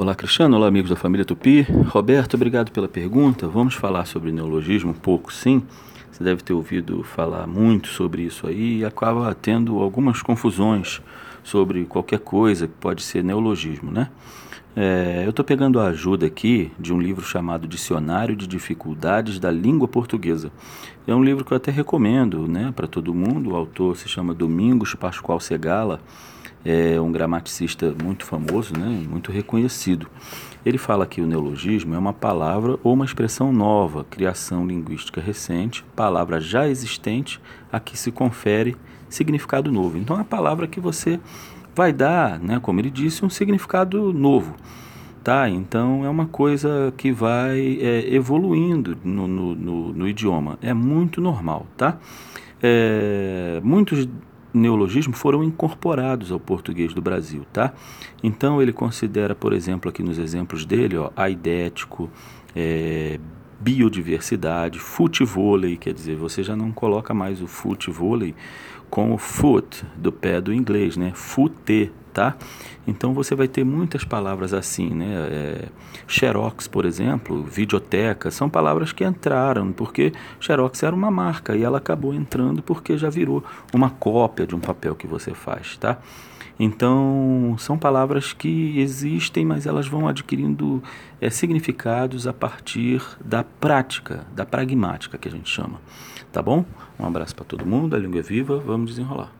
Olá, Cristiano. Olá, amigos da família Tupi. Roberto, obrigado pela pergunta. Vamos falar sobre neologismo um pouco, sim. Você deve ter ouvido falar muito sobre isso aí e acaba tendo algumas confusões sobre qualquer coisa que pode ser neologismo, né? É, eu estou pegando a ajuda aqui de um livro chamado Dicionário de Dificuldades da Língua Portuguesa. É um livro que eu até recomendo né, para todo mundo. O autor se chama Domingos Pascoal Segala é um gramaticista muito famoso, né, muito reconhecido. Ele fala que o neologismo é uma palavra ou uma expressão nova, criação linguística recente, palavra já existente a que se confere significado novo. Então é a palavra que você vai dar, né, como ele disse, um significado novo. Tá? Então é uma coisa que vai é, evoluindo no, no, no, no, idioma. É muito normal. Tá? É, muitos neologismos foram incorporados ao português do Brasil, tá? Então ele considera, por exemplo, aqui nos exemplos dele, ó, aidético, é, biodiversidade, futevôlei, quer dizer, você já não coloca mais o futevôlei com o foot do pé do inglês, né? Fute, tá? Então você vai ter muitas palavras assim, né? É, xerox, por exemplo, videoteca, são palavras que entraram porque xerox era uma marca e ela acabou entrando porque já virou uma cópia de um papel que você faz, tá? Então, são palavras que existem, mas elas vão adquirindo é, significados a partir da prática, da pragmática que a gente chama. Tá bom? Um abraço para todo mundo, a língua é viva, vamos desenrolar.